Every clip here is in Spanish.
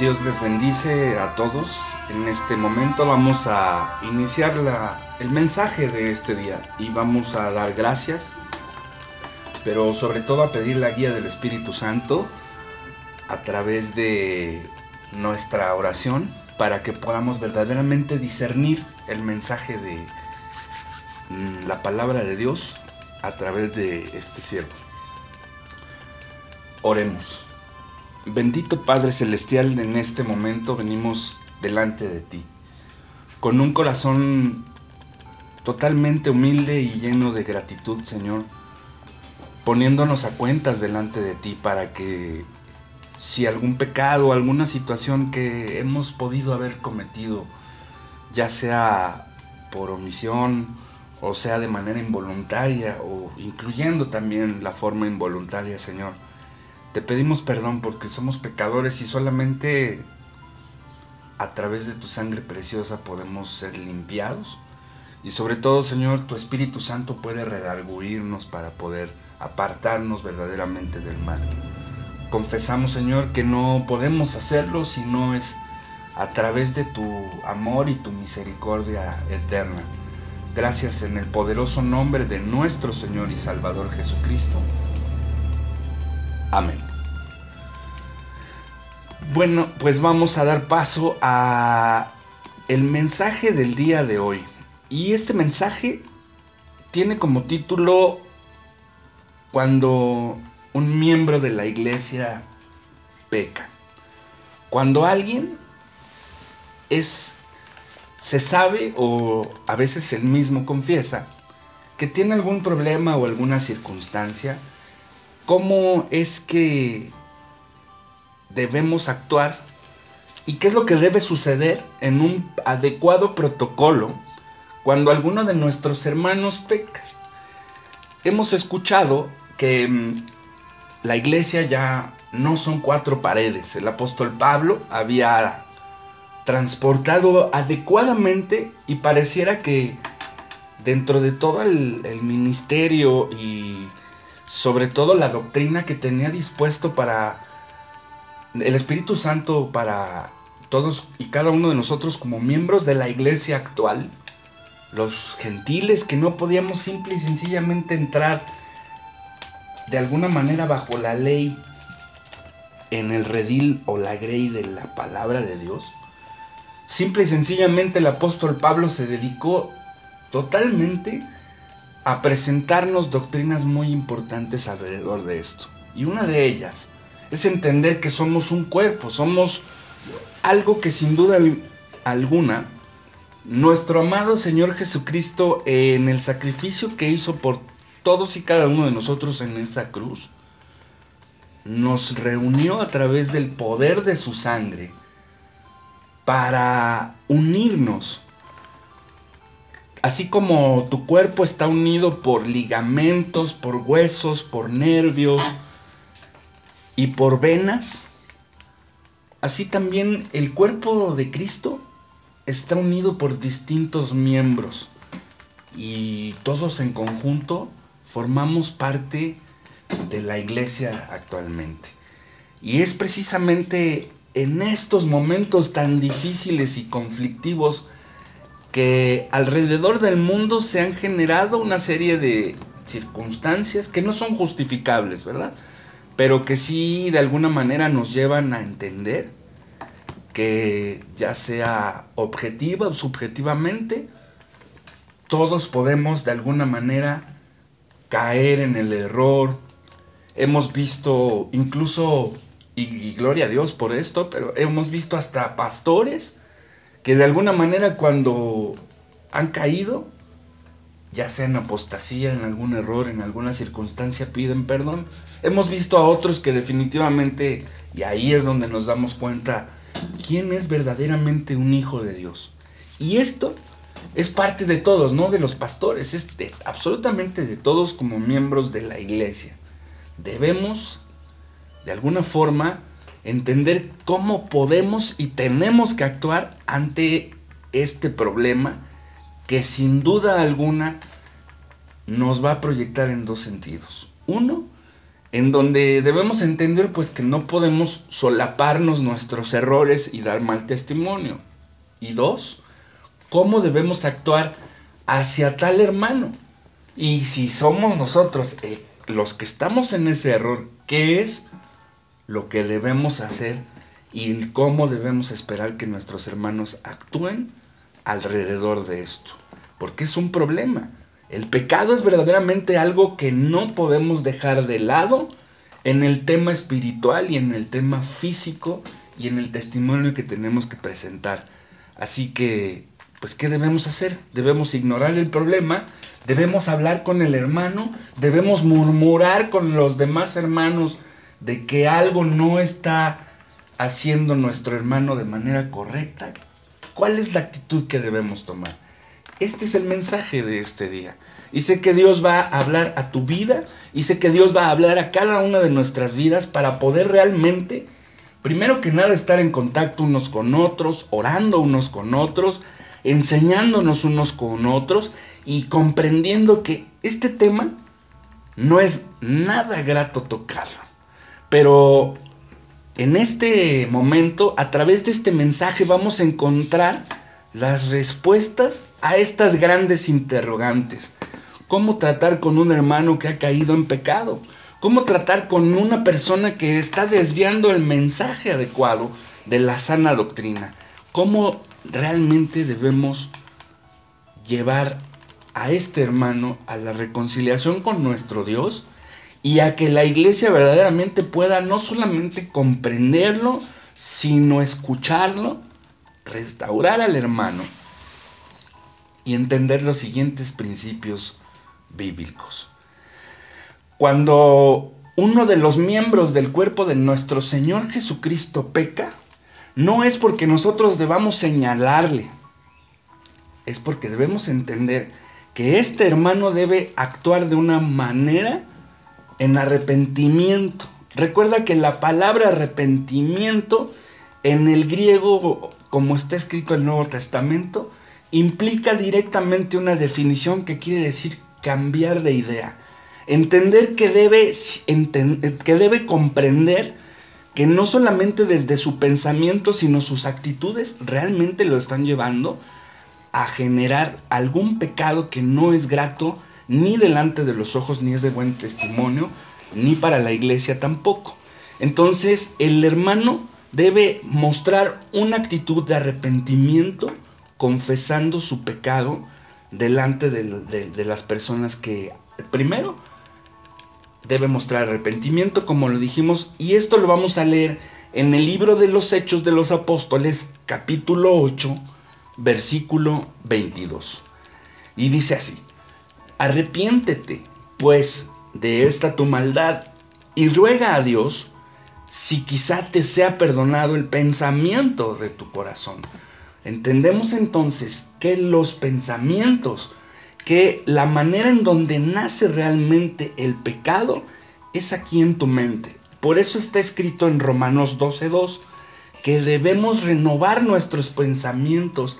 Dios les bendice a todos. En este momento vamos a iniciar el mensaje de este día y vamos a dar gracias, pero sobre todo a pedir la guía del Espíritu Santo a través de nuestra oración para que podamos verdaderamente discernir el mensaje de mm, la palabra de Dios a través de este siervo. Oremos. Bendito Padre Celestial, en este momento venimos delante de ti, con un corazón totalmente humilde y lleno de gratitud, Señor, poniéndonos a cuentas delante de ti para que si algún pecado alguna situación que hemos podido haber cometido, ya sea por omisión o sea de manera involuntaria o incluyendo también la forma involuntaria, Señor, te pedimos perdón porque somos pecadores y solamente a través de tu sangre preciosa podemos ser limpiados. Y sobre todo, Señor, tu Espíritu Santo puede redarguirnos para poder apartarnos verdaderamente del mal. Confesamos, Señor, que no podemos hacerlo si no es a través de tu amor y tu misericordia eterna. Gracias en el poderoso nombre de nuestro Señor y Salvador Jesucristo. Amén. Bueno, pues vamos a dar paso a el mensaje del día de hoy. Y este mensaje tiene como título cuando un miembro de la iglesia peca. Cuando alguien es se sabe o a veces él mismo confiesa que tiene algún problema o alguna circunstancia cómo es que debemos actuar y qué es lo que debe suceder en un adecuado protocolo cuando alguno de nuestros hermanos peca. Hemos escuchado que mm, la iglesia ya no son cuatro paredes. El apóstol Pablo había transportado adecuadamente y pareciera que dentro de todo el, el ministerio y sobre todo la doctrina que tenía dispuesto para el Espíritu Santo, para todos y cada uno de nosotros como miembros de la iglesia actual, los gentiles que no podíamos simple y sencillamente entrar de alguna manera bajo la ley en el redil o la grey de la palabra de Dios. Simple y sencillamente el apóstol Pablo se dedicó totalmente a presentarnos doctrinas muy importantes alrededor de esto. Y una de ellas es entender que somos un cuerpo, somos algo que sin duda alguna nuestro amado Señor Jesucristo en el sacrificio que hizo por todos y cada uno de nosotros en esa cruz, nos reunió a través del poder de su sangre para unirnos Así como tu cuerpo está unido por ligamentos, por huesos, por nervios y por venas, así también el cuerpo de Cristo está unido por distintos miembros y todos en conjunto formamos parte de la iglesia actualmente. Y es precisamente en estos momentos tan difíciles y conflictivos que alrededor del mundo se han generado una serie de circunstancias que no son justificables, ¿verdad? Pero que sí de alguna manera nos llevan a entender que ya sea objetiva o subjetivamente, todos podemos de alguna manera caer en el error. Hemos visto incluso, y, gloria a Dios por esto, pero hemos visto hasta pastores que de alguna manera cuando han caído, ya sea en apostasía, en algún error, en alguna circunstancia, piden perdón. Hemos visto a otros que definitivamente, y ahí es donde nos damos cuenta, quién es verdaderamente un hijo de Dios. Y esto es parte de todos, no de los pastores, es absolutamente de todos como miembros de la iglesia. Debemos, de alguna forma, entender cómo podemos y tenemos que actuar ante este problema que sin duda alguna nos va a proyectar en dos sentidos. Uno, en donde debemos entender pues que no podemos solaparnos nuestros errores y dar mal testimonio. Y dos, cómo debemos actuar hacia tal hermano. Y si somos nosotros los que estamos en ese error, ¿qué es lo que debemos hacer y cómo debemos esperar que nuestros hermanos actúen alrededor de esto? Porque es un problema. El pecado es verdaderamente algo que no podemos dejar de lado en el tema espiritual y en el tema físico y en el testimonio que tenemos que presentar. Así que, pues, ¿qué debemos hacer? Debemos ignorar el problema, debemos hablar con el hermano, debemos murmurar con los demás hermanos de que algo no está haciendo nuestro hermano de manera correcta. ¿Cuál es la actitud que debemos tomar? Este es el mensaje de este día. Y sé que Dios va a hablar a tu vida y sé que Dios va a hablar a cada una de nuestras vidas para poder realmente, primero que nada, estar en contacto unos con otros, orando unos con otros, enseñándonos unos con otros y comprendiendo que este tema no es nada grato tocarlo. Pero en este momento, a través de este mensaje, vamos a encontrar las respuestas a estas grandes interrogantes. ¿Cómo tratar con un hermano que ha caído en pecado? ¿Cómo tratar con una persona que está desviando el mensaje adecuado de la sana doctrina? ¿Cómo realmente debemos llevar a este hermano a la reconciliación con nuestro Dios y a que la iglesia verdaderamente pueda no solamente comprenderlo, sino escucharlo restaurar al hermano y entender los siguientes principios bíblicos. Cuando uno de los miembros del cuerpo de nuestro Señor Jesucristo peca, no es porque nosotros debamos señalarle, es porque debemos entender que este hermano debe actuar de una manera en arrepentimiento. Recuerda que la palabra arrepentimiento en el griego como está escrito el Nuevo Testamento, implica directamente una definición que quiere decir cambiar de idea. Entender que debe, que debe comprender que no solamente desde su pensamiento, sino sus actitudes realmente lo están llevando a generar algún pecado que no es grato ni delante de los ojos, ni es de buen testimonio, ni para la iglesia tampoco. Entonces el hermano debe mostrar una actitud de arrepentimiento confesando su pecado delante de, las personas que primero debe mostrar arrepentimiento como lo dijimos y esto lo vamos a leer en el libro de los Hechos de los Apóstoles capítulo 8 versículo 22 y dice así arrepiéntete pues de esta tu maldad y ruega a Dios si quizá te sea perdonado el pensamiento de tu corazón. Entendemos entonces que los pensamientos, que la manera en donde nace realmente el pecado es aquí en tu mente. Por eso está escrito en Romanos 12.2 que debemos renovar nuestros pensamientos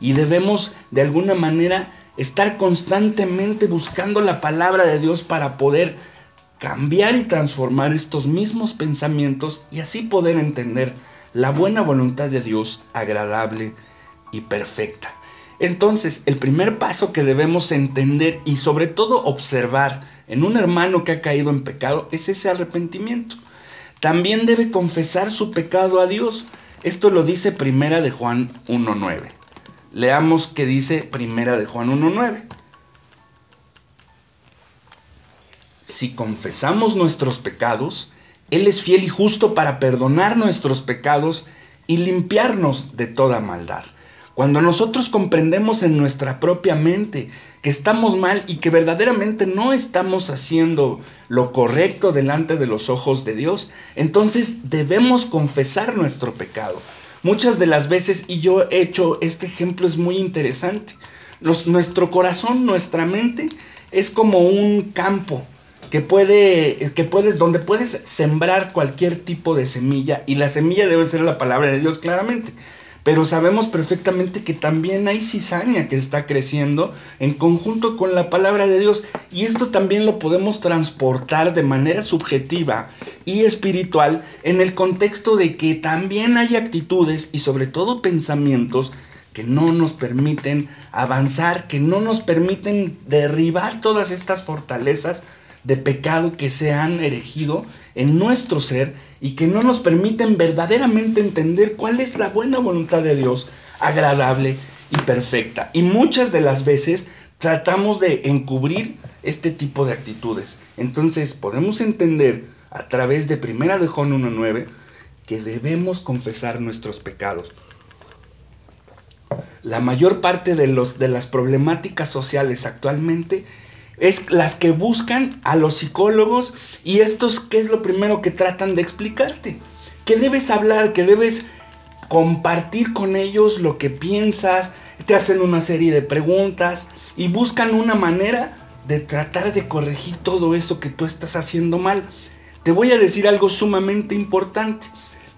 y debemos de alguna manera estar constantemente buscando la palabra de Dios para poder cambiar y transformar estos mismos pensamientos y así poder entender la buena voluntad de Dios agradable y perfecta. Entonces, el primer paso que debemos entender y sobre todo observar en un hermano que ha caído en pecado es ese arrepentimiento. También debe confesar su pecado a Dios. Esto lo dice Primera de Juan 1.9. Leamos qué dice Primera de Juan 1.9. si confesamos nuestros pecados, Él es fiel y justo para perdonar nuestros pecados y limpiarnos de toda maldad. Cuando nosotros comprendemos en nuestra propia mente que estamos mal y que verdaderamente no estamos haciendo lo correcto delante de los ojos de Dios, entonces debemos confesar nuestro pecado. Muchas de las veces, y yo he hecho este ejemplo, es muy interesante. nuestro corazón, nuestra mente, es como un campo que puede, que puedes, donde puedes sembrar cualquier tipo de semilla y la semilla debe ser la palabra de Dios claramente. Pero sabemos perfectamente que también hay cizaña que está creciendo en conjunto con la palabra de Dios. Y esto también lo podemos transportar de manera subjetiva y espiritual en el contexto de que también hay actitudes y sobre todo pensamientos que no nos permiten avanzar, que no nos permiten derribar todas estas fortalezas de pecado que se han erigido en nuestro ser y que no nos permiten verdaderamente entender cuál es la buena voluntad de Dios, agradable y perfecta. Y muchas de las veces tratamos de encubrir este tipo de actitudes. Entonces podemos entender a través de Primera de Juan 1.9 que debemos confesar nuestros pecados. La mayor parte de, los, de las problemáticas sociales actualmente es las que buscan a los psicólogos y estos, ¿qué es lo primero que tratan de explicarte? Que debes hablar, que debes compartir con ellos lo que piensas, te hacen una serie de preguntas y buscan una manera de tratar de corregir todo eso que tú estás haciendo mal. Te voy a decir algo sumamente importante.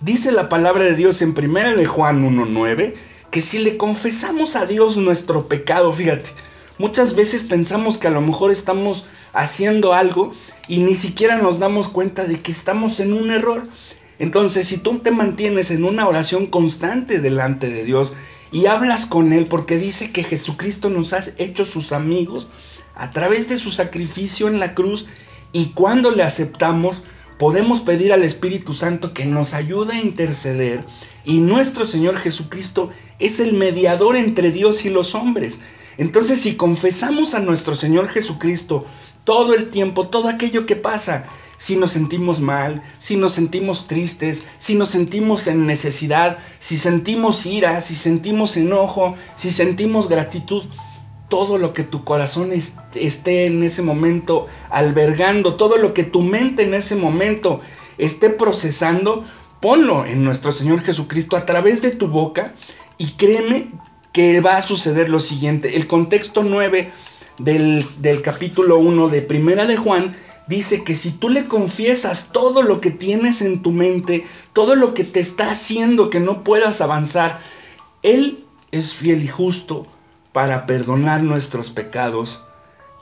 Dice la palabra de Dios en 1 de Juan 1.9 que si le confesamos a Dios nuestro pecado, fíjate, Muchas veces pensamos que a lo mejor estamos haciendo algo y ni siquiera nos damos cuenta de que estamos en un error. Entonces, si tú te mantienes en una oración constante delante de Dios y hablas con Él, porque dice que Jesucristo nos ha hecho sus amigos a través de su sacrificio en la cruz, y cuando le aceptamos, podemos pedir al Espíritu Santo que nos ayude a interceder, y nuestro Señor Jesucristo es el mediador entre Dios y los hombres. Entonces si confesamos a nuestro Señor Jesucristo todo el tiempo, todo aquello que pasa, si nos sentimos mal, si nos sentimos tristes, si nos sentimos en necesidad, si sentimos ira, si sentimos enojo, si sentimos gratitud, todo lo que tu corazón esté en ese momento albergando, todo lo que tu mente en ese momento esté procesando, ponlo en nuestro Señor Jesucristo a través de tu boca y créeme que va a suceder lo siguiente. El contexto 9 del, capítulo 1 de Primera de Juan dice que si tú le confiesas todo lo que tienes en tu mente, todo lo que te está haciendo que no puedas avanzar, Él es fiel y justo para perdonar nuestros pecados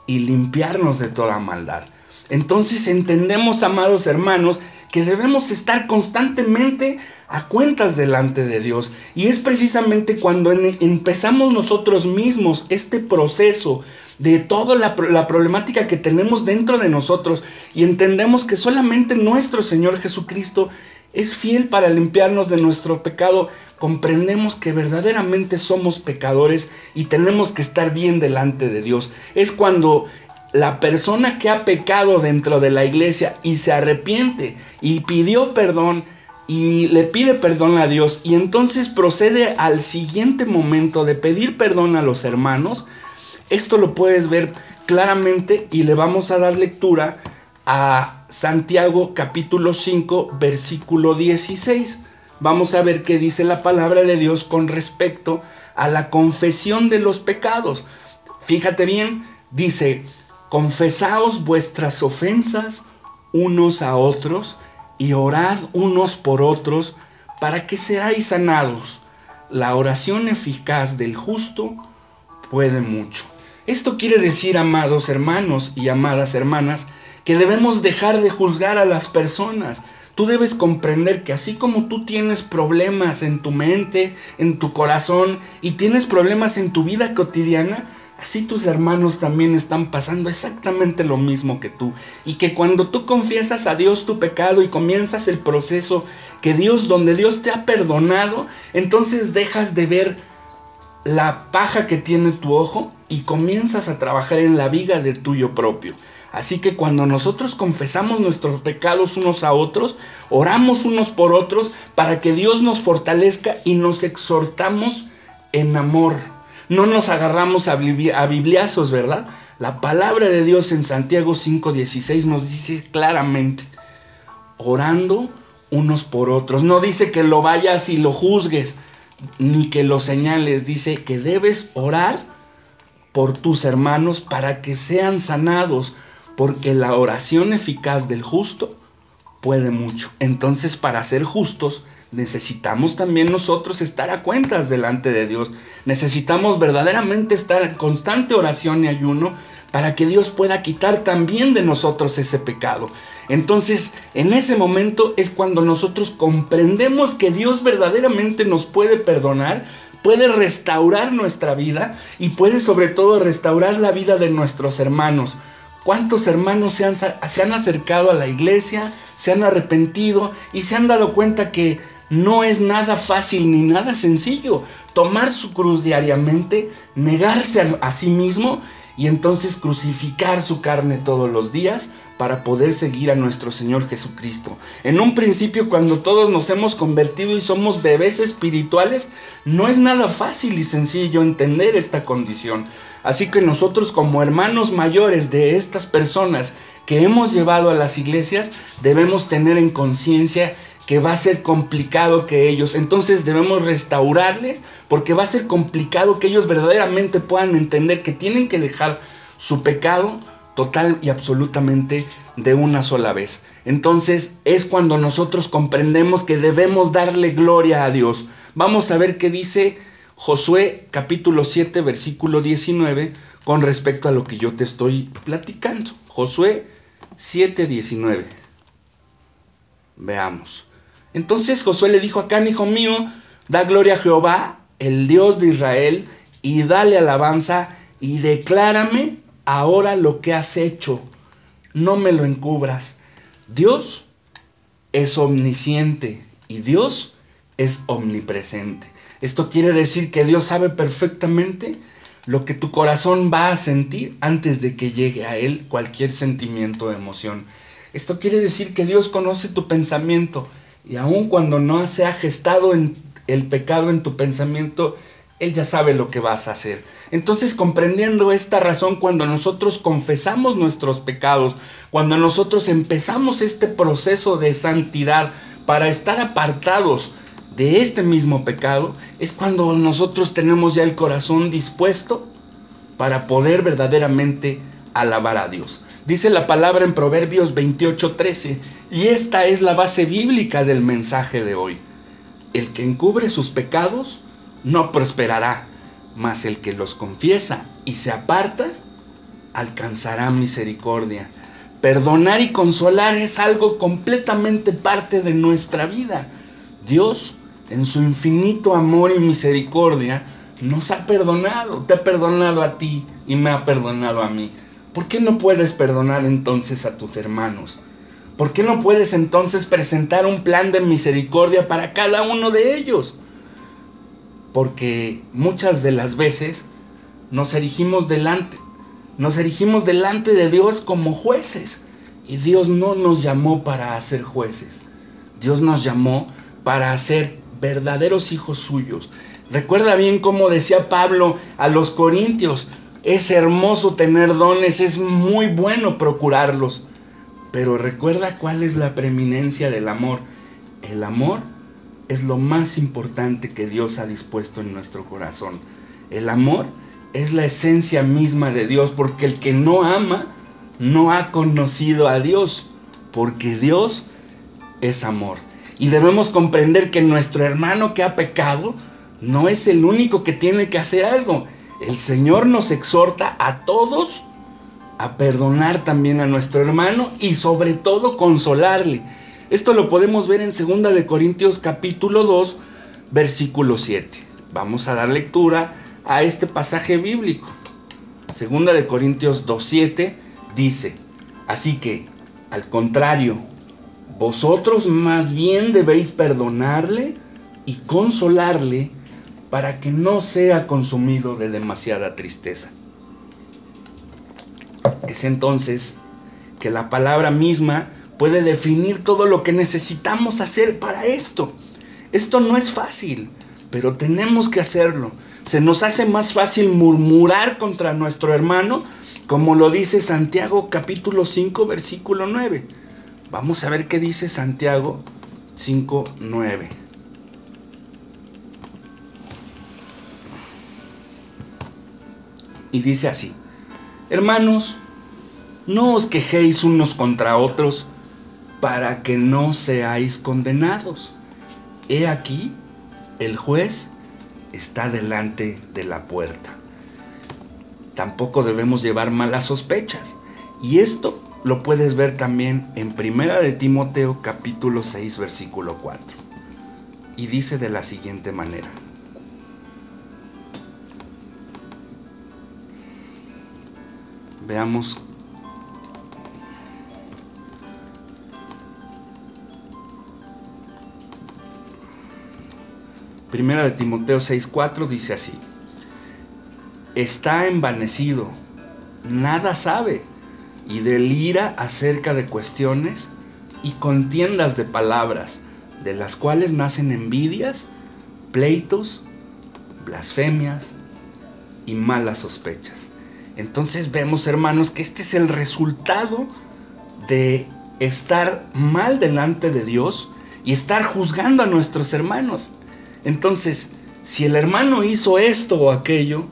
y limpiarnos de toda maldad. Entonces entendemos, amados hermanos, que debemos estar constantemente a cuentas delante de Dios. Y es precisamente cuando empezamos nosotros mismos este proceso de toda la, problemática que tenemos dentro de nosotros y entendemos que solamente nuestro Señor Jesucristo es fiel para limpiarnos de nuestro pecado, comprendemos que verdaderamente somos pecadores y tenemos que estar bien delante de Dios. Es cuando la persona que ha pecado dentro de la iglesia y se arrepiente y pidió perdón y le pide perdón a Dios y entonces procede al siguiente momento de pedir perdón a los hermanos, esto lo puedes ver claramente y le vamos a dar lectura a Santiago capítulo 5 versículo 16. Vamos a ver qué dice la palabra de Dios con respecto a la confesión de los pecados. Fíjate bien, dice, confesaos vuestras ofensas unos a otros y orad unos por otros para que seáis sanados. La oración eficaz del justo puede mucho. Esto quiere decir, amados hermanos y amadas hermanas, que debemos dejar de juzgar a las personas. Tú debes comprender que así como tú tienes problemas en tu mente, en tu corazón y tienes problemas en tu vida cotidiana, Así tus hermanos también están pasando exactamente lo mismo que tú. Y que cuando tú confiesas a Dios tu pecado y comienzas el proceso que Dios, donde Dios te ha perdonado, entonces dejas de ver la paja que tiene tu ojo y comienzas a trabajar en la viga del tuyo propio. Así que cuando nosotros confesamos nuestros pecados unos a otros, oramos unos por otros para que Dios nos fortalezca y nos exhortamos en amor no nos agarramos a, bibliazos, ¿verdad? La palabra de Dios en Santiago 5:16 nos dice claramente, orando unos por otros. No dice que lo vayas y lo juzgues, ni que lo señales. Dice que debes orar por tus hermanos para que sean sanados, porque la oración eficaz del justo puede mucho. Entonces, para ser justos, necesitamos también nosotros estar a cuentas delante de Dios. Necesitamos verdaderamente estar en constante oración y ayuno para que Dios pueda quitar también de nosotros ese pecado. Entonces, en ese momento es cuando nosotros comprendemos que Dios verdaderamente nos puede perdonar, puede restaurar nuestra vida y puede sobre todo restaurar la vida de nuestros hermanos. ¿Cuántos hermanos se han, se han acercado a la iglesia, se han arrepentido y se han dado cuenta que no es nada fácil ni nada sencillo tomar su cruz diariamente, negarse a, sí mismo y entonces crucificar su carne todos los días para poder seguir a nuestro Señor Jesucristo. En un principio, cuando todos nos hemos convertido y somos bebés espirituales, no es nada fácil y sencillo entender esta condición. Así que nosotros como hermanos mayores de estas personas que hemos llevado a las iglesias, debemos tener en conciencia que va a ser complicado que ellos, entonces debemos restaurarles porque va a ser complicado que ellos verdaderamente puedan entender que tienen que dejar su pecado total y absolutamente de una sola vez. Entonces es cuando nosotros comprendemos que debemos darle gloria a Dios. Vamos a ver qué dice Josué capítulo 7 versículo 19 con respecto a lo que yo te estoy platicando. Josué 7, 19. Veamos. Entonces Josué le dijo acá, hijo mío, da gloria a Jehová, el Dios de Israel, y dale alabanza y declárame ahora lo que has hecho. No me lo encubras. Dios es omnisciente y Dios es omnipresente. Esto quiere decir que Dios sabe perfectamente lo que tu corazón va a sentir antes de que llegue a Él cualquier sentimiento o emoción. Esto quiere decir que Dios conoce tu pensamiento y aun cuando no se ha gestado el pecado en tu pensamiento, Él ya sabe lo que vas a hacer. Entonces, comprendiendo esta razón, cuando nosotros confesamos nuestros pecados, cuando nosotros empezamos este proceso de santidad para estar apartados de este mismo pecado, es cuando nosotros tenemos ya el corazón dispuesto para poder verdaderamente alabar a Dios. Dice la palabra en Proverbios 28:13, y esta es la base bíblica del mensaje de hoy. El que encubre sus pecados no prosperará, mas el que los confiesa y se aparta alcanzará misericordia. Perdonar y consolar es algo completamente parte de nuestra vida. Dios, en su infinito amor y misericordia, nos ha perdonado. Te ha perdonado a ti y me ha perdonado a mí. ¿Por qué no puedes perdonar entonces a tus hermanos? ¿Por qué no puedes entonces presentar un plan de misericordia para cada uno de ellos? Porque muchas de las veces nos erigimos delante, nos erigimos delante de Dios como jueces. Y Dios no nos llamó para ser jueces. Dios nos llamó para ser verdaderos hijos suyos. Recuerda bien cómo decía Pablo a los corintios, es hermoso tener dones, es muy bueno procurarlos. Pero recuerda cuál es la preeminencia del amor. El amor es lo más importante que Dios ha dispuesto en nuestro corazón. El amor es la esencia misma de Dios, porque el que no ama no ha conocido a Dios, porque Dios es amor. Y debemos comprender que nuestro hermano que ha pecado no es el único que tiene que hacer algo. El Señor nos exhorta a todos a perdonar también a nuestro hermano y sobre todo consolarle. Esto lo podemos ver en 2 de Corintios capítulo 2, versículo 7. Vamos a dar lectura a este pasaje bíblico. 2 de Corintios 2:7 dice, así que al contrario, vosotros más bien debéis perdonarle y consolarle para que no sea consumido de demasiada tristeza. Es entonces que la palabra misma puede definir todo lo que necesitamos hacer para esto. Esto no es fácil, pero tenemos que hacerlo. Se nos hace más fácil murmurar contra nuestro hermano, como lo dice Santiago capítulo 5, versículo 9. Vamos a ver qué dice Santiago 5, 9. Y dice así, hermanos, no os quejéis unos contra otros para que no seáis condenados. he aquí, el juez está delante de la puerta. Tampoco debemos llevar malas sospechas. Y esto lo puedes ver también en Primera de Timoteo capítulo 6 versículo 4. Y dice de la siguiente manera. Veamos Primera de Timoteo 6:4 dice así: Está envanecido, nada sabe y delira acerca de cuestiones y contiendas de palabras, de las cuales nacen envidias, pleitos, blasfemias y malas sospechas. Entonces vemos, hermanos, que este es el resultado de estar mal delante de Dios y estar juzgando a nuestros hermanos. Entonces, si el hermano hizo esto o aquello,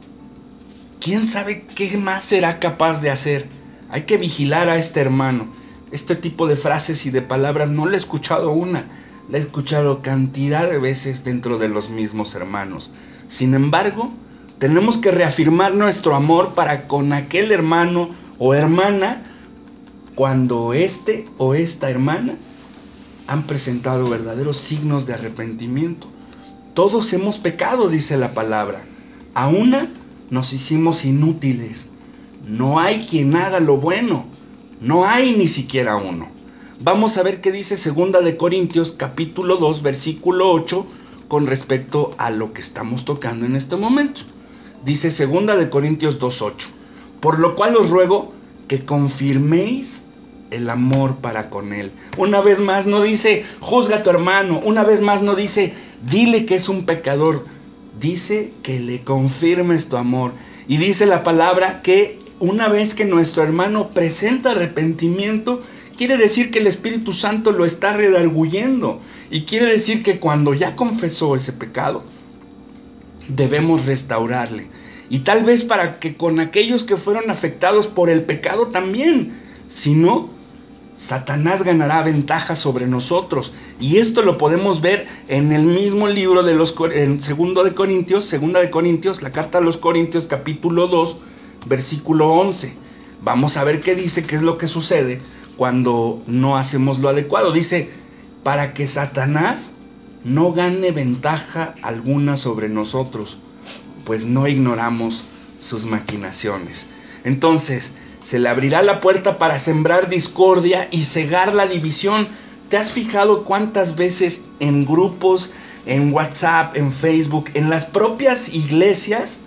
¿quién sabe qué más será capaz de hacer? Hay que vigilar a este hermano. Este tipo de frases y de palabras no le he escuchado una, la he escuchado cantidad de veces dentro de los mismos hermanos. Sin embargo, tenemos que reafirmar nuestro amor para con aquel hermano o hermana cuando este o esta hermana han presentado verdaderos signos de arrepentimiento. Todos hemos pecado, dice la palabra. A una nos hicimos inútiles. No hay quien haga lo bueno. No hay ni siquiera uno. Vamos a ver qué dice segunda de Corintios capítulo 2 versículo 8 con respecto a lo que estamos tocando en este momento. Dice segunda de Corintios 2:8. Por lo cual os ruego que confirméis el amor para con él. Una vez más no dice, juzga a tu hermano. Una vez más no dice, dile que es un pecador. Dice que le confirmes tu amor. Y dice la palabra que una vez que nuestro hermano presenta arrepentimiento, quiere decir que el Espíritu Santo lo está redarguyendo. Y quiere decir que cuando ya confesó ese pecado, debemos restaurarle. Y tal vez para que con aquellos que fueron afectados por el pecado también. Si no, Satanás ganará ventaja sobre nosotros. Y esto lo podemos ver en el mismo libro de los en segundo de Corintios, segunda de Corintios, la carta a los Corintios capítulo 2, versículo 11. Vamos a ver qué dice, qué es lo que sucede cuando no hacemos lo adecuado. Dice, para que Satanás no gane ventaja alguna sobre nosotros, pues no ignoramos sus maquinaciones. Entonces, se le abrirá la puerta para sembrar discordia y cegar la división. ¿Te has fijado cuántas veces en grupos, en WhatsApp, en Facebook, en las propias iglesias,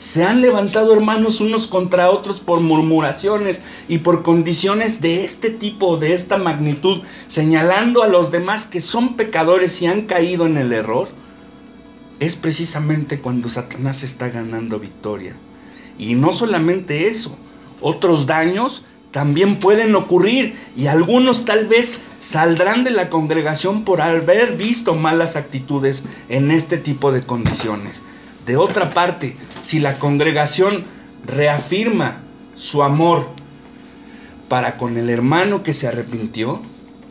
se han levantado hermanos unos contra otros por murmuraciones y por condiciones de este tipo, de esta magnitud, señalando a los demás que son pecadores y han caído en el error? Es precisamente cuando Satanás está ganando victoria. Y no solamente eso, otros daños también pueden ocurrir y algunos tal vez saldrán de la congregación por haber visto malas actitudes en este tipo de condiciones. De otra parte, si la congregación reafirma su amor para con el hermano que se arrepintió,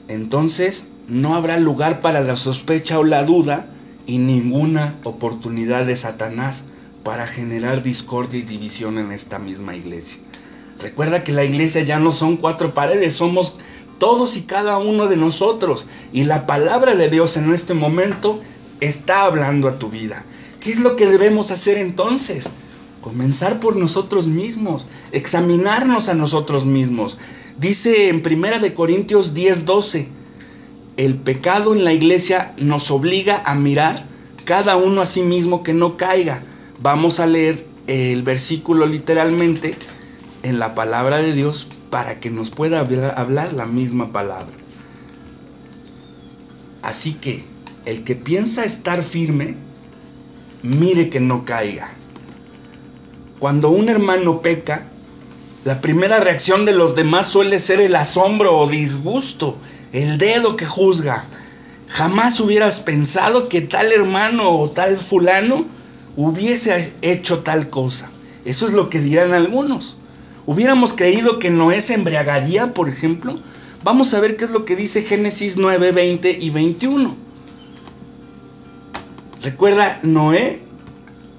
entonces no habrá lugar para la sospecha o la duda y ninguna oportunidad de Satanás para generar discordia y división en esta misma iglesia. Recuerda que la iglesia ya no son cuatro paredes, somos todos y cada uno de nosotros. Y la palabra de Dios en este momento está hablando a tu vida. ¿Qué es lo que debemos hacer entonces? Comenzar por nosotros mismos, examinarnos a nosotros mismos. Dice en Primera de Corintios 10:12, el pecado en la iglesia nos obliga a mirar cada uno a sí mismo que no caiga. Vamos a leer el versículo literalmente en la palabra de Dios para que nos pueda hablar la misma palabra. Así que el que piensa estar firme, mire que no caiga. Cuando un hermano peca, la primera reacción de los demás suele ser el asombro o disgusto, el dedo que juzga. Jamás hubieras pensado que tal hermano o tal fulano hubiese hecho tal cosa. Eso es lo que dirán algunos. Hubiéramos creído que Noé se embriagaría, por ejemplo. Vamos a ver qué es lo que dice Génesis 9, 20 y 21. Recuerda, Noé,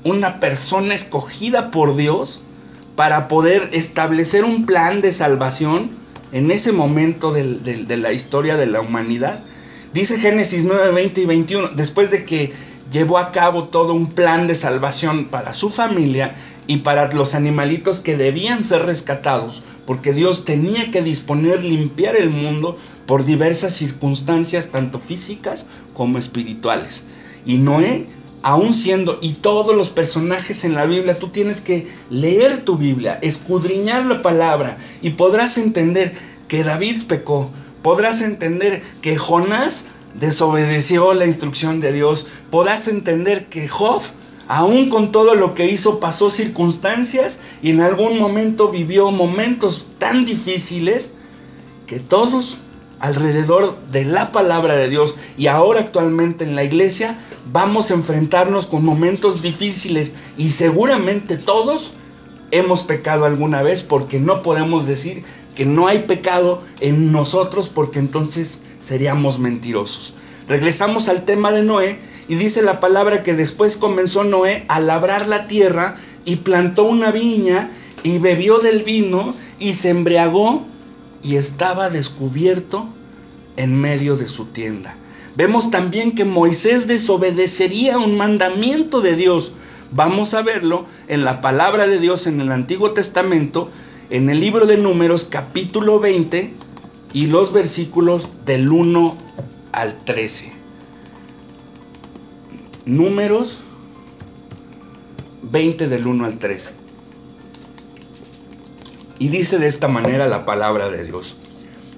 una persona escogida por Dios para poder establecer un plan de salvación en ese momento de la historia de la humanidad. Dice Génesis 9, 20 y 21, después de que llevó a cabo todo un plan de salvación para su familia y para los animalitos que debían ser rescatados, porque Dios tenía que disponer, limpiar el mundo por diversas circunstancias, tanto físicas como espirituales. Y Noé, aún siendo, y todos los personajes en la Biblia, tú tienes que leer tu Biblia, escudriñar la palabra, y podrás entender que David pecó, podrás entender que Jonás desobedeció la instrucción de Dios, podrás entender que Job, aún con todo lo que hizo, pasó circunstancias y en algún momento vivió momentos tan difíciles que todos alrededor de la palabra de Dios y ahora actualmente en la iglesia vamos a enfrentarnos con momentos difíciles y seguramente todos hemos pecado alguna vez porque no podemos decir que no hay pecado en nosotros porque entonces seríamos mentirosos. Regresamos al tema de Noé y dice la palabra que después comenzó Noé a labrar la tierra y plantó una viña y bebió del vino y se embriagó y estaba descubierto en medio de su tienda. Vemos también que Moisés desobedecería un mandamiento de Dios. Vamos a verlo en la palabra de Dios en el Antiguo Testamento en el libro de Números capítulo 20 y los versículos del 1 al 13. Números 20 del 1 al 13. Y dice de esta manera la palabra de Dios.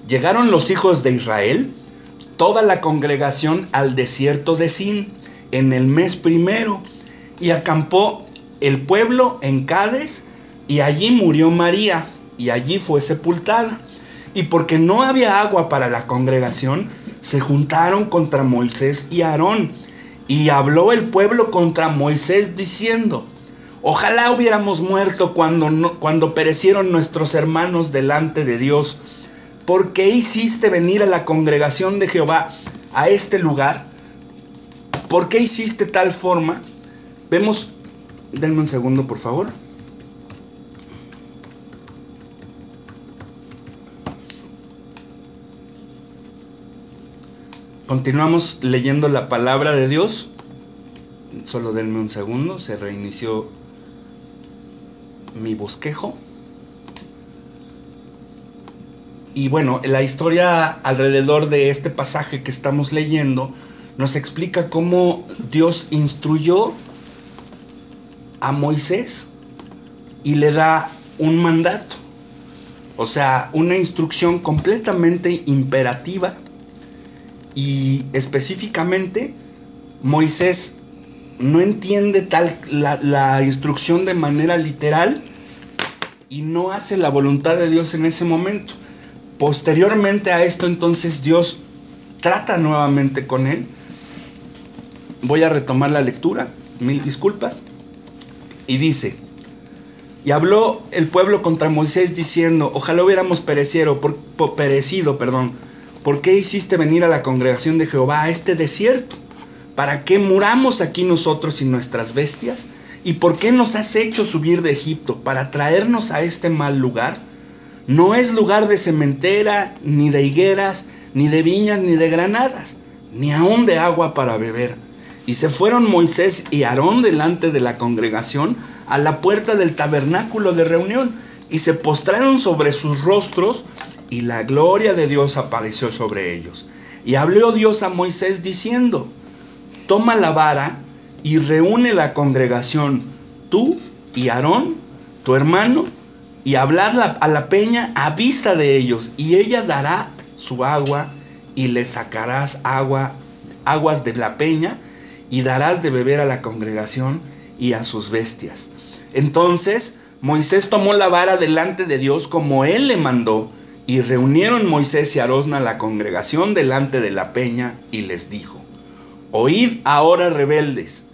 Llegaron los hijos de Israel, toda la congregación al desierto de Sin, en el mes primero, y acampó el pueblo en Cádiz y allí murió María y allí fue sepultada. Y porque no había agua para la congregación, se juntaron contra Moisés y Aarón. Y habló el pueblo contra Moisés diciendo, ojalá hubiéramos muerto cuando, cuando perecieron nuestros hermanos delante de Dios. ¿Por qué hiciste venir a la congregación de Jehová a este lugar? ¿Por qué hiciste tal forma? Vemos, denme un segundo por favor. Continuamos leyendo la palabra de Dios. Solo denme un segundo, se reinició mi bosquejo. Y bueno, la historia alrededor de este pasaje que estamos leyendo nos explica cómo Dios instruyó a Moisés y le da un mandato. O sea, una instrucción completamente imperativa y específicamente, Moisés no entiende tal la, instrucción de manera literal y no hace la voluntad de Dios en ese momento. Posteriormente a esto, entonces Dios trata nuevamente con él. Voy a retomar la lectura, mil disculpas. Y dice, y habló el pueblo contra Moisés diciendo, ojalá hubiéramos perecido, por, perecido, perdón, ¿Por qué hiciste venir a la congregación de Jehová a este desierto? ¿Para qué muramos aquí nosotros y nuestras bestias? ¿Y por qué nos has hecho subir de Egipto para traernos a este mal lugar? No es lugar de cementera, ni de higueras, ni de viñas, ni de granadas, ni aun de agua para beber. Y se fueron Moisés y Aarón delante de la congregación a la puerta del tabernáculo de reunión, y se postraron sobre sus rostros y la gloria de Dios apareció sobre ellos. Y habló Dios a Moisés diciendo, toma la vara y reúne la congregación, tú y Aarón, tu hermano, y hablad a la peña a vista de ellos, y ella dará su agua, y le sacarás agua, aguas de la peña, y darás de beber a la congregación y a sus bestias. Entonces Moisés tomó la vara delante de Dios como él le mandó, y reunieron Moisés y Aarón a la congregación delante de la peña y les dijo, Oíd ahora rebeldes,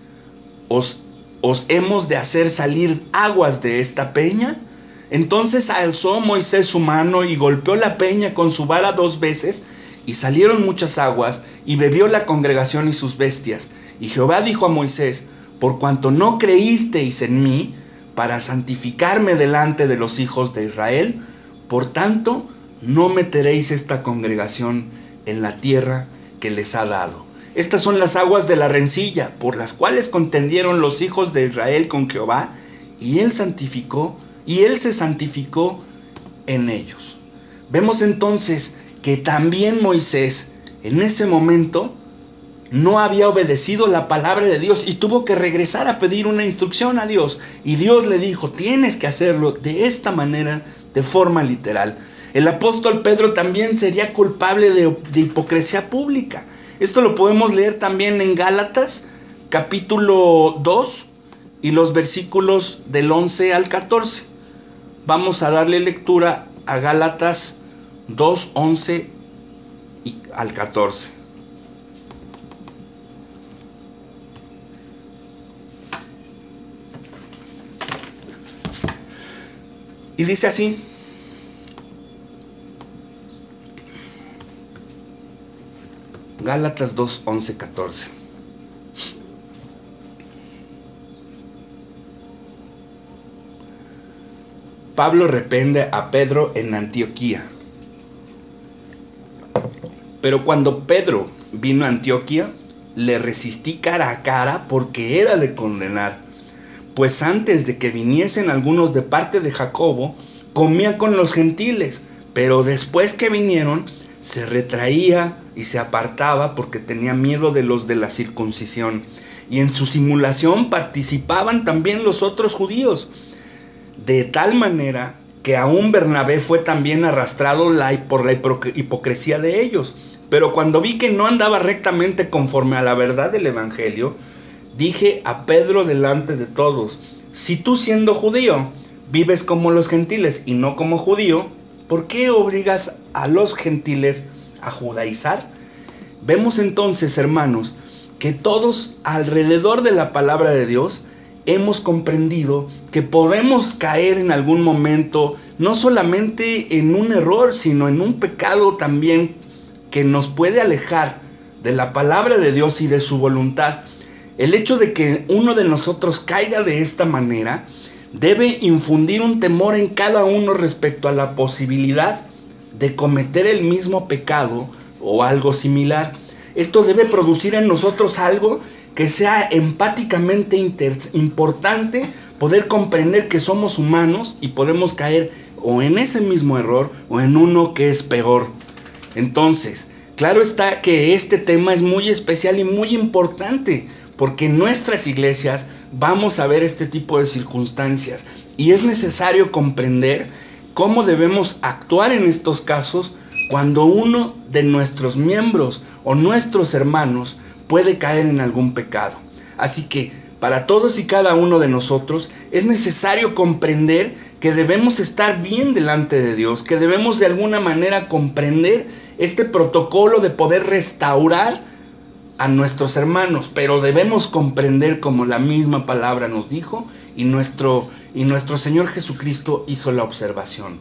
¿os, os hemos de hacer salir aguas de esta peña? Entonces alzó Moisés su mano y golpeó la peña con su vara dos veces, Y salieron muchas aguas, y bebió la congregación y sus bestias. Y Jehová dijo a Moisés, por cuanto no creísteis en mí, para santificarme delante de los hijos de Israel, por tanto, no meteréis esta congregación en la tierra que les ha dado. Estas son las aguas de la rencilla, por las cuales contendieron los hijos de Israel con Jehová, y él santificó, y él se santificó en ellos. Vemos entonces que también Moisés en ese momento no había obedecido la palabra de Dios y tuvo que regresar a pedir una instrucción a Dios. Y Dios le dijo, tienes que hacerlo de esta manera, de forma literal. El apóstol Pedro también sería culpable de, hipocresía pública. Esto lo podemos leer también en Gálatas capítulo 2 y los versículos del 11 al 14. Vamos a darle lectura a Gálatas 2, 11 y al 14. Y dice así, Gálatas 2, 11, 14. Pablo repende a Pedro en Antioquía. Pero cuando Pedro vino a Antioquía, le resistí cara a cara porque era de condenar. Pues antes de que viniesen algunos de parte de Jacobo, comía con los gentiles, pero después que vinieron, se retraía y se apartaba porque tenía miedo de los de la circuncisión. Y en su simulación participaban también los otros judíos de tal manera que aún Bernabé fue también arrastrado por la hipocresía de ellos. Pero cuando vi que no andaba rectamente conforme a la verdad del Evangelio, dije a Pedro delante de todos, si tú siendo judío vives como los gentiles y no como judío, ¿por qué obligas a los gentiles a judaizar? Vemos entonces, hermanos, que todos alrededor de la palabra de Dios hemos comprendido que podemos caer en algún momento no solamente en un error, sino en un pecado también que nos puede alejar de la palabra de Dios y de su voluntad. El hecho de que uno de nosotros caiga de esta manera debe infundir un temor en cada uno respecto a la posibilidad de cometer el mismo pecado o algo similar. Esto debe producir en nosotros algo que sea empáticamente importante poder comprender que somos humanos y podemos caer o en ese mismo error o en uno que es peor. Entonces, claro está que este tema es muy especial y muy importante porque en nuestras iglesias vamos a ver este tipo de circunstancias y es necesario comprender cómo debemos actuar en estos casos cuando uno de nuestros miembros o nuestros hermanos puede caer en algún pecado. Así que para todos y cada uno de nosotros es necesario comprender que debemos estar bien delante de Dios, que debemos de alguna manera comprender este protocolo de poder restaurar a nuestros hermanos, pero debemos comprender como la misma palabra nos dijo y nuestro, y nuestro Señor Jesucristo hizo la observación.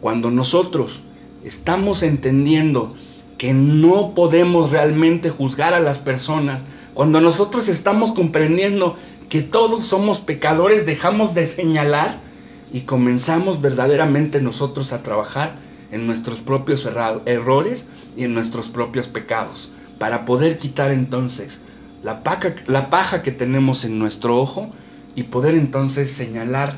Cuando nosotros estamos entendiendo que no podemos realmente juzgar a las personas. Cuando nosotros estamos comprendiendo que todos somos pecadores, dejamos de señalar y comenzamos verdaderamente nosotros a trabajar en nuestros propios errores y en nuestros propios pecados, para poder quitar entonces la paja, la paja que tenemos en nuestro ojo y poder entonces señalar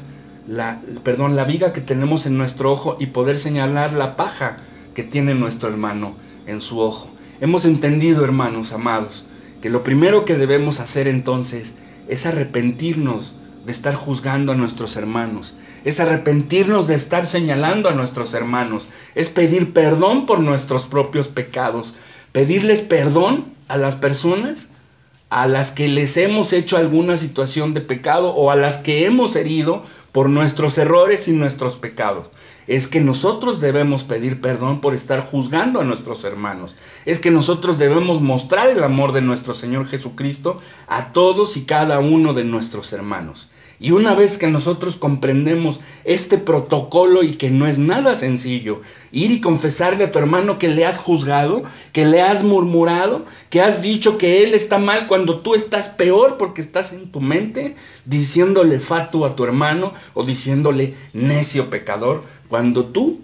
la, perdón, la viga que tenemos en nuestro ojo y poder señalar la paja que tiene nuestro hermano en su ojo. Hemos entendido, hermanos amados, que lo primero que debemos hacer entonces es arrepentirnos de estar juzgando a nuestros hermanos, es arrepentirnos de estar señalando a nuestros hermanos, es pedir perdón por nuestros propios pecados, pedirles perdón a las personas a las que les hemos hecho alguna situación de pecado o a las que hemos herido por nuestros errores y nuestros pecados es que nosotros debemos pedir perdón por estar juzgando a nuestros hermanos. Es que nosotros debemos mostrar el amor de nuestro Señor Jesucristo a todos y cada uno de nuestros hermanos. Y una vez que nosotros comprendemos este protocolo y que no es nada sencillo, ir y confesarle a tu hermano que le has juzgado, que le has murmurado, que has dicho que él está mal cuando tú estás peor porque estás en tu mente, diciéndole fatu a tu hermano o diciéndole necio pecador, cuando tú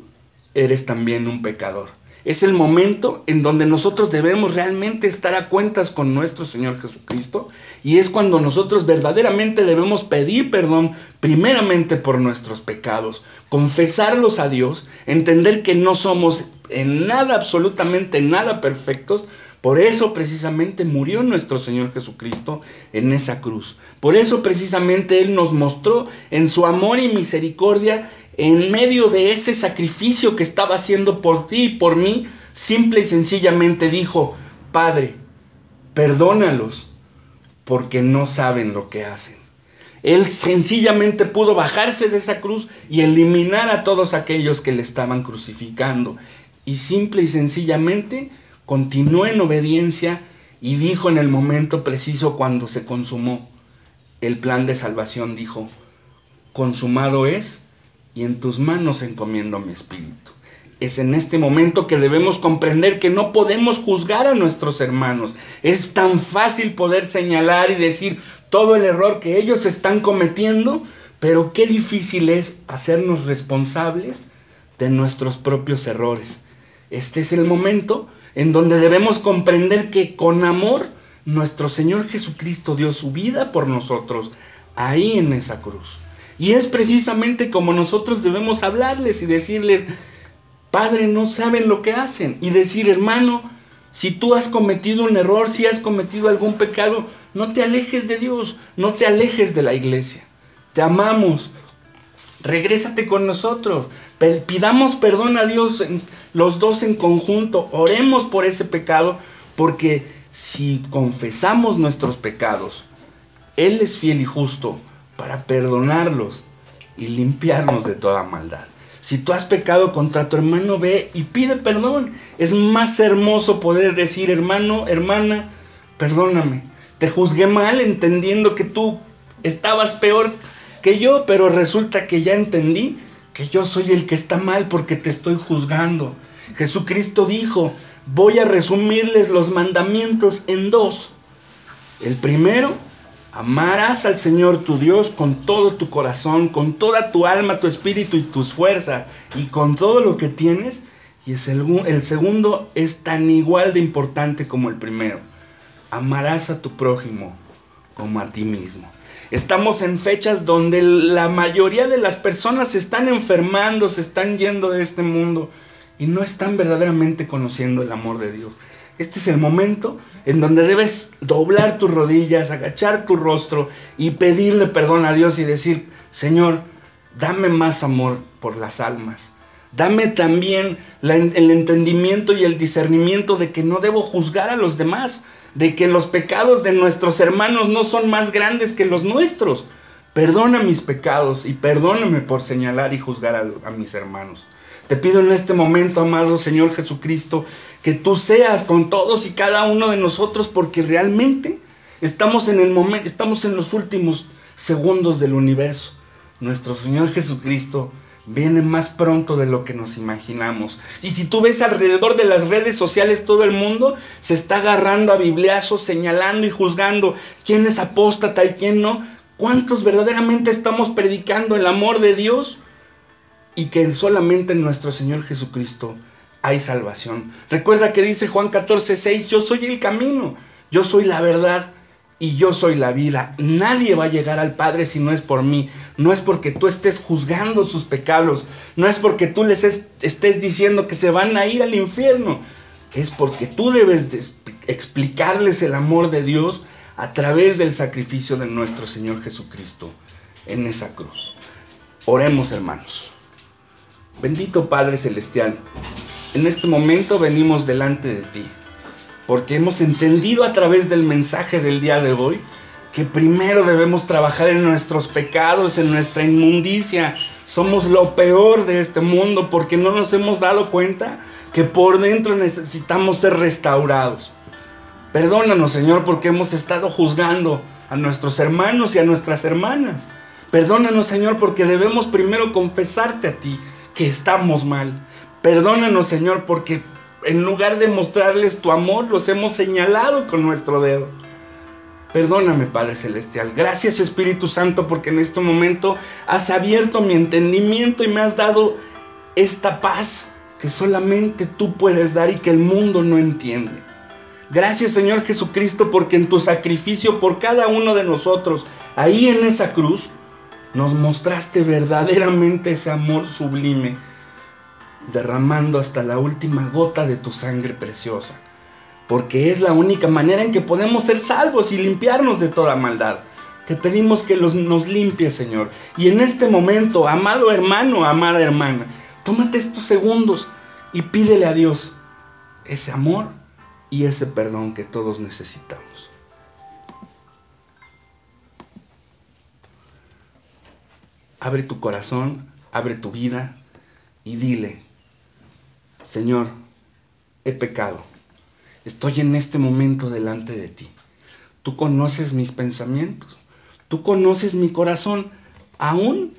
eres también un pecador. Es el momento en donde nosotros debemos realmente estar a cuentas con nuestro Señor Jesucristo y es cuando nosotros verdaderamente debemos pedir perdón primeramente por nuestros pecados, confesarlos a Dios, entender que no somos en nada, absolutamente nada perfectos, por eso precisamente murió nuestro Señor Jesucristo en esa cruz. Por eso precisamente Él nos mostró en su amor y misericordia, en medio de ese sacrificio que estaba haciendo por ti y por mí, simple y sencillamente dijo, Padre, perdónalos porque no saben lo que hacen. Él sencillamente pudo bajarse de esa cruz y eliminar a todos aquellos que le estaban crucificando. Y simple y sencillamente continuó en obediencia y dijo en el momento preciso cuando se consumó el plan de salvación, dijo, consumado es y en tus manos encomiendo mi espíritu. Es en este momento que debemos comprender que no podemos juzgar a nuestros hermanos. Es tan fácil poder señalar y decir todo el error que ellos están cometiendo, pero qué difícil es hacernos responsables de nuestros propios errores. Este es el momento en donde debemos comprender que con amor nuestro Señor Jesucristo dio su vida por nosotros ahí en esa cruz. Y es precisamente como nosotros debemos hablarles y decirles, Padre, no saben lo que hacen. Y decir, hermano, si tú has cometido un error, si has cometido algún pecado, no te alejes de Dios, no te alejes de la iglesia. Te amamos, regrésate con nosotros. Pidamos perdón a Dios los dos en conjunto. Oremos por ese pecado porque si confesamos nuestros pecados, Él es fiel y justo para perdonarlos y limpiarnos de toda maldad. Si tú has pecado contra tu hermano, ve y pide perdón. Es más hermoso poder decir, hermano, hermana, perdóname. Te juzgué mal entendiendo que tú estabas peor que yo, pero resulta que ya entendí que yo soy el que está mal porque te estoy juzgando. Jesucristo dijo, voy a resumirles los mandamientos en dos. El primero, amarás al Señor tu Dios con todo tu corazón, con toda tu alma, tu espíritu y tus fuerzas y con todo lo que tienes. Y el, el segundo es tan igual de importante como el primero. Amarás a tu prójimo como a ti mismo. Estamos en fechas donde la mayoría de las personas se están enfermando, se están yendo de este mundo y no están verdaderamente conociendo el amor de Dios. Este es el momento en donde debes doblar tus rodillas, agachar tu rostro y pedirle perdón a Dios y decir, Señor, dame más amor por las almas. Dame también el entendimiento y el discernimiento de que no debo juzgar a los demás, de que los pecados de nuestros hermanos no son más grandes que los nuestros. Perdona mis pecados y perdóname por señalar y juzgar a, mis hermanos. Te pido en este momento, amado Señor Jesucristo, que tú seas con todos y cada uno de nosotros porque realmente estamos en el momento, estamos en los últimos segundos del universo. Nuestro Señor Jesucristo viene más pronto de lo que nos imaginamos. Y si tú ves alrededor de las redes sociales, todo el mundo se está agarrando a bibliazos, señalando y juzgando quién es apóstata y quién no. ¿Cuántos verdaderamente estamos predicando el amor de Dios? Y que solamente en nuestro Señor Jesucristo hay salvación. Recuerda que dice Juan 14, 6, yo soy el camino, yo soy la verdad y yo soy la vida. Nadie va a llegar al Padre si no es por mí. No es porque tú estés juzgando sus pecados. No es porque tú les estés diciendo que se van a ir al infierno. Es porque tú debes explicarles el amor de Dios a través del sacrificio de nuestro Señor Jesucristo en esa cruz. Oremos hermanos. Bendito Padre Celestial, en este momento venimos delante de ti porque hemos entendido a través del mensaje del día de hoy que primero debemos trabajar en nuestros pecados, en nuestra inmundicia. Somos lo peor de este mundo porque no nos hemos dado cuenta que por dentro necesitamos ser restaurados. Perdónanos, Señor, porque hemos estado juzgando a nuestros hermanos y a nuestras hermanas. Perdónanos, Señor, porque debemos primero confesarte a ti que estamos mal. Perdónanos, Señor, porque en lugar de mostrarles tu amor, los hemos señalado con nuestro dedo. Perdóname, Padre Celestial. Gracias, Espíritu Santo, porque en este momento has abierto mi entendimiento y me has dado esta paz que solamente tú puedes dar y que el mundo no entiende. Gracias, Señor Jesucristo, porque en tu sacrificio por cada uno de nosotros, ahí en esa cruz, nos mostraste verdaderamente ese amor sublime, derramando hasta la última gota de tu sangre preciosa porque es la única manera en que podemos ser salvos y limpiarnos de toda maldad. Te pedimos que los, nos limpies, Señor. Y en este momento, amado hermano, amada hermana, tómate estos segundos y pídele a Dios ese amor y ese perdón que todos necesitamos. Abre tu corazón, abre tu vida y dile, Señor, he pecado Estoy en este momento delante de ti. Tú conoces mis pensamientos. Tú conoces mi corazón. Aún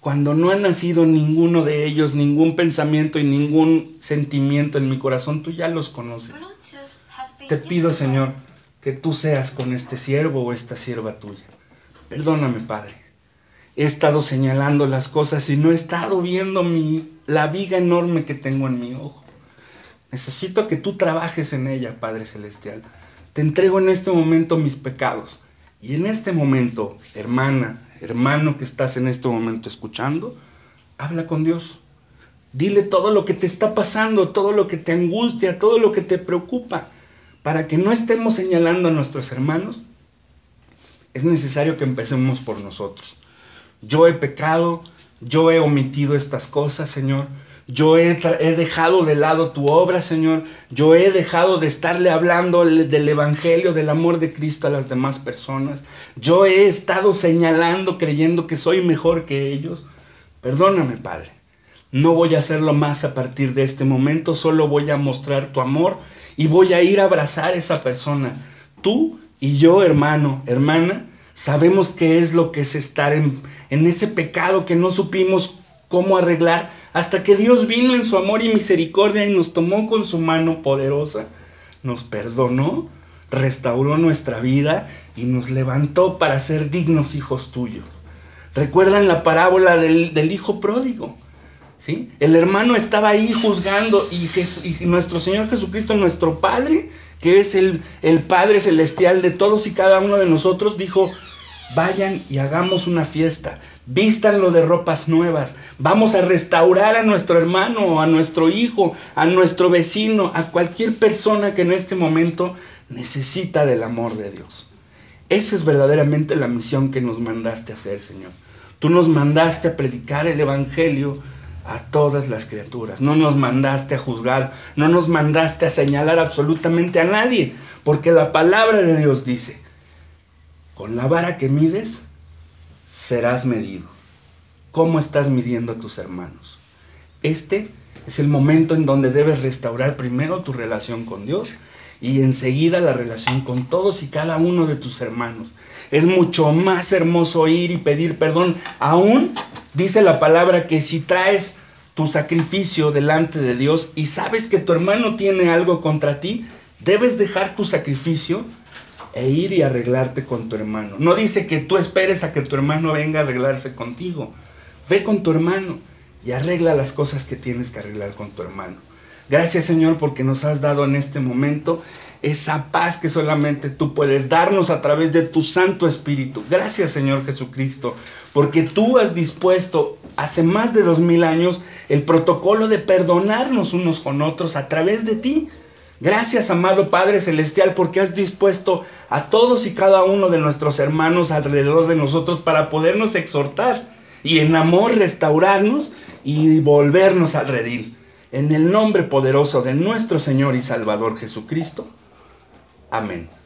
cuando no ha nacido ninguno de ellos, ningún pensamiento y ningún sentimiento en mi corazón, tú ya los conoces. Te pido, Señor, que tú seas con este siervo o esta sierva tuya. Perdóname, Padre. He estado señalando las cosas y no he estado viendo mi, la viga enorme que tengo en mi ojo. Necesito que tú trabajes en ella, Padre Celestial. Te entrego en este momento mis pecados. Y en este momento, hermana, hermano que estás en este momento escuchando, habla con Dios. Dile todo lo que te está pasando, todo lo que te angustia, todo lo que te preocupa, para que no estemos señalando a nuestros hermanos. Es necesario que empecemos por nosotros. Yo he pecado, yo he omitido estas cosas, Señor. Yo he, dejado de lado tu obra, Señor. Yo he dejado de estarle hablando del Evangelio, del amor de Cristo a las demás personas. Yo he estado señalando, creyendo que soy mejor que ellos. Perdóname, Padre. No voy a hacerlo más a partir de este momento. Solo voy a mostrar tu amor y voy a ir a abrazar a esa persona. Tú y yo, hermano, hermana, sabemos qué es lo que es estar en, en ese pecado que no supimos cómo arreglar hasta que Dios vino en su amor y misericordia y nos tomó con su mano poderosa, nos perdonó, restauró nuestra vida y nos levantó para ser dignos hijos tuyos. ¿Recuerdan la parábola del, hijo pródigo? ¿Sí? El hermano estaba ahí juzgando y, y, nuestro Señor Jesucristo, nuestro Padre, que es el, el Padre celestial de todos y cada uno de nosotros, dijo, vayan y hagamos una fiesta, vístanlo de ropas nuevas, vamos a restaurar a nuestro hermano, a nuestro hijo, a nuestro vecino, a cualquier persona que en este momento necesita del amor de Dios. Esa es verdaderamente la misión que nos mandaste hacer, Señor. Tú nos mandaste a predicar el Evangelio a todas las criaturas. No nos mandaste a juzgar, no nos mandaste a señalar absolutamente a nadie, porque la palabra de Dios dice, con la vara que mides, serás medido. ¿Cómo estás midiendo a tus hermanos? Este es el momento en donde debes restaurar primero tu relación con Dios y enseguida la relación con todos y cada uno de tus hermanos. Es mucho más hermoso ir y pedir perdón. Aún dice la palabra que si traes tu sacrificio delante de Dios y sabes que tu hermano tiene algo contra ti, debes dejar tu sacrificio e ir y arreglarte con tu hermano. No dice que tú esperes a que tu hermano venga a arreglarse contigo. Ve con tu hermano y arregla las cosas que tienes que arreglar con tu hermano. Gracias Señor porque nos has dado en este momento esa paz que solamente tú puedes darnos a través de tu Santo Espíritu. Gracias Señor Jesucristo porque tú has dispuesto hace más de dos mil años el protocolo de perdonarnos unos con otros a través de ti. Gracias, amado Padre Celestial, porque has dispuesto a todos y cada uno de nuestros hermanos alrededor de nosotros para podernos exhortar y en amor restaurarnos y volvernos al redil. En el nombre poderoso de nuestro Señor y Salvador Jesucristo. Amén.